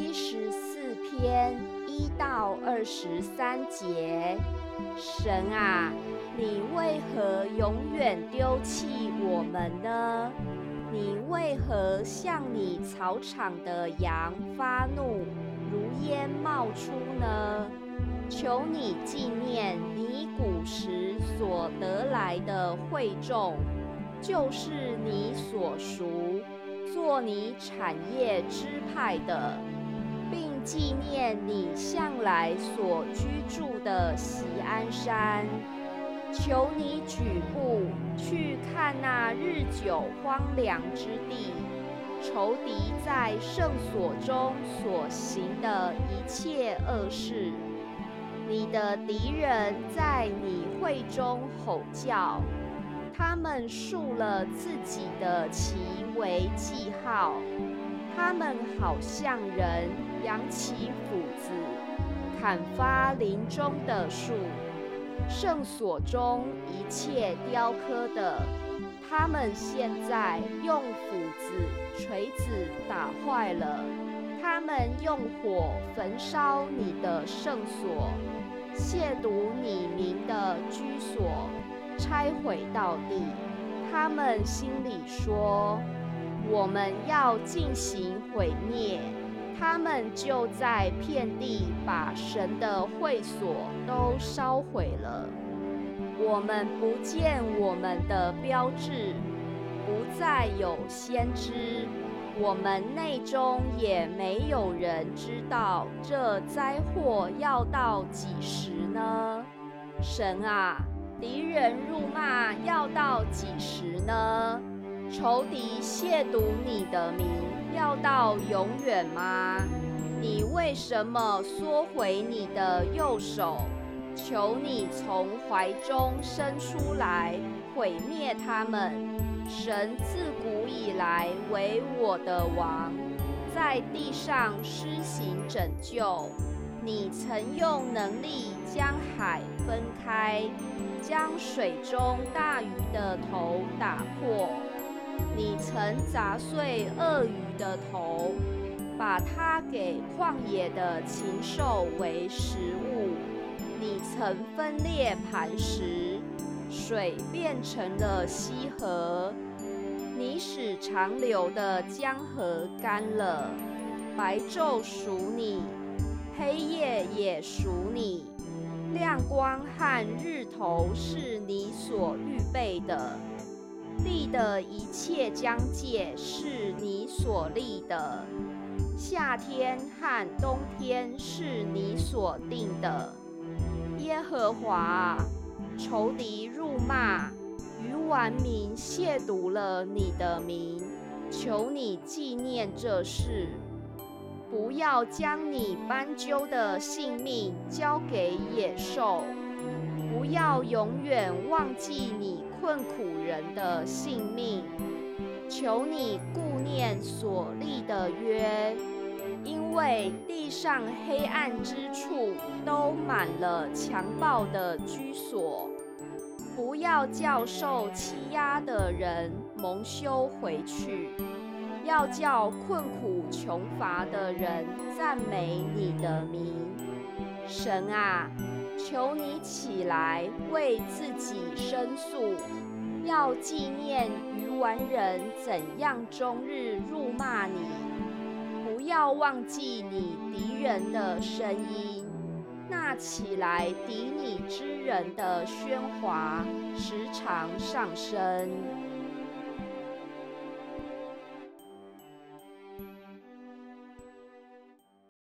七十四篇一到二十三节，神啊，你为何永远丢弃我们呢？你为何向你草场的羊发怒，如烟冒出呢？求你纪念你古时所得来的惠众，就是你所属。做你产业支派的，并纪念你向来所居住的喜安山，求你举步去看那日久荒凉之地，仇敌在圣所中所行的一切恶事。你的敌人在你会中吼叫。他们竖了自己的旗为记号，他们好像人扬起斧子，砍伐林中的树，圣所中一切雕刻的，他们现在用斧子、锤子打坏了，他们用火焚烧你的圣所，亵渎你名的居所。拆毁到底，他们心里说：“我们要进行毁灭。”他们就在遍地把神的会所都烧毁了。我们不见我们的标志，不再有先知，我们内中也没有人知道这灾祸要到几时呢？神啊！敌人辱骂要到几时呢？仇敌亵渎你的名要到永远吗？你为什么缩回你的右手？求你从怀中伸出来，毁灭他们。神自古以来为我的王，在地上施行拯救。你曾用能力将海分开，将水中大鱼的头打破。你曾砸碎鳄鱼的头，把它给旷野的禽兽为食物。你曾分裂磐石，水变成了溪河。你使长流的江河干了，白昼属你。黑夜也属你，亮光和日头是你所预备的，地的一切疆界是你所立的，夏天和冬天是你所定的。耶和华，仇敌辱骂，愚顽民亵渎了你的名，求你纪念这事。不要将你斑鸠的性命交给野兽，不要永远忘记你困苦人的性命。求你顾念所立的约，因为地上黑暗之处都满了强暴的居所。不要叫受欺压的人蒙羞回去。要叫困苦穷乏的人赞美你的名，神啊，求你起来为自己申诉，要纪念愚顽人怎样终日辱骂你，不要忘记你敌人的声音，那起来敌你之人的喧哗时常上升。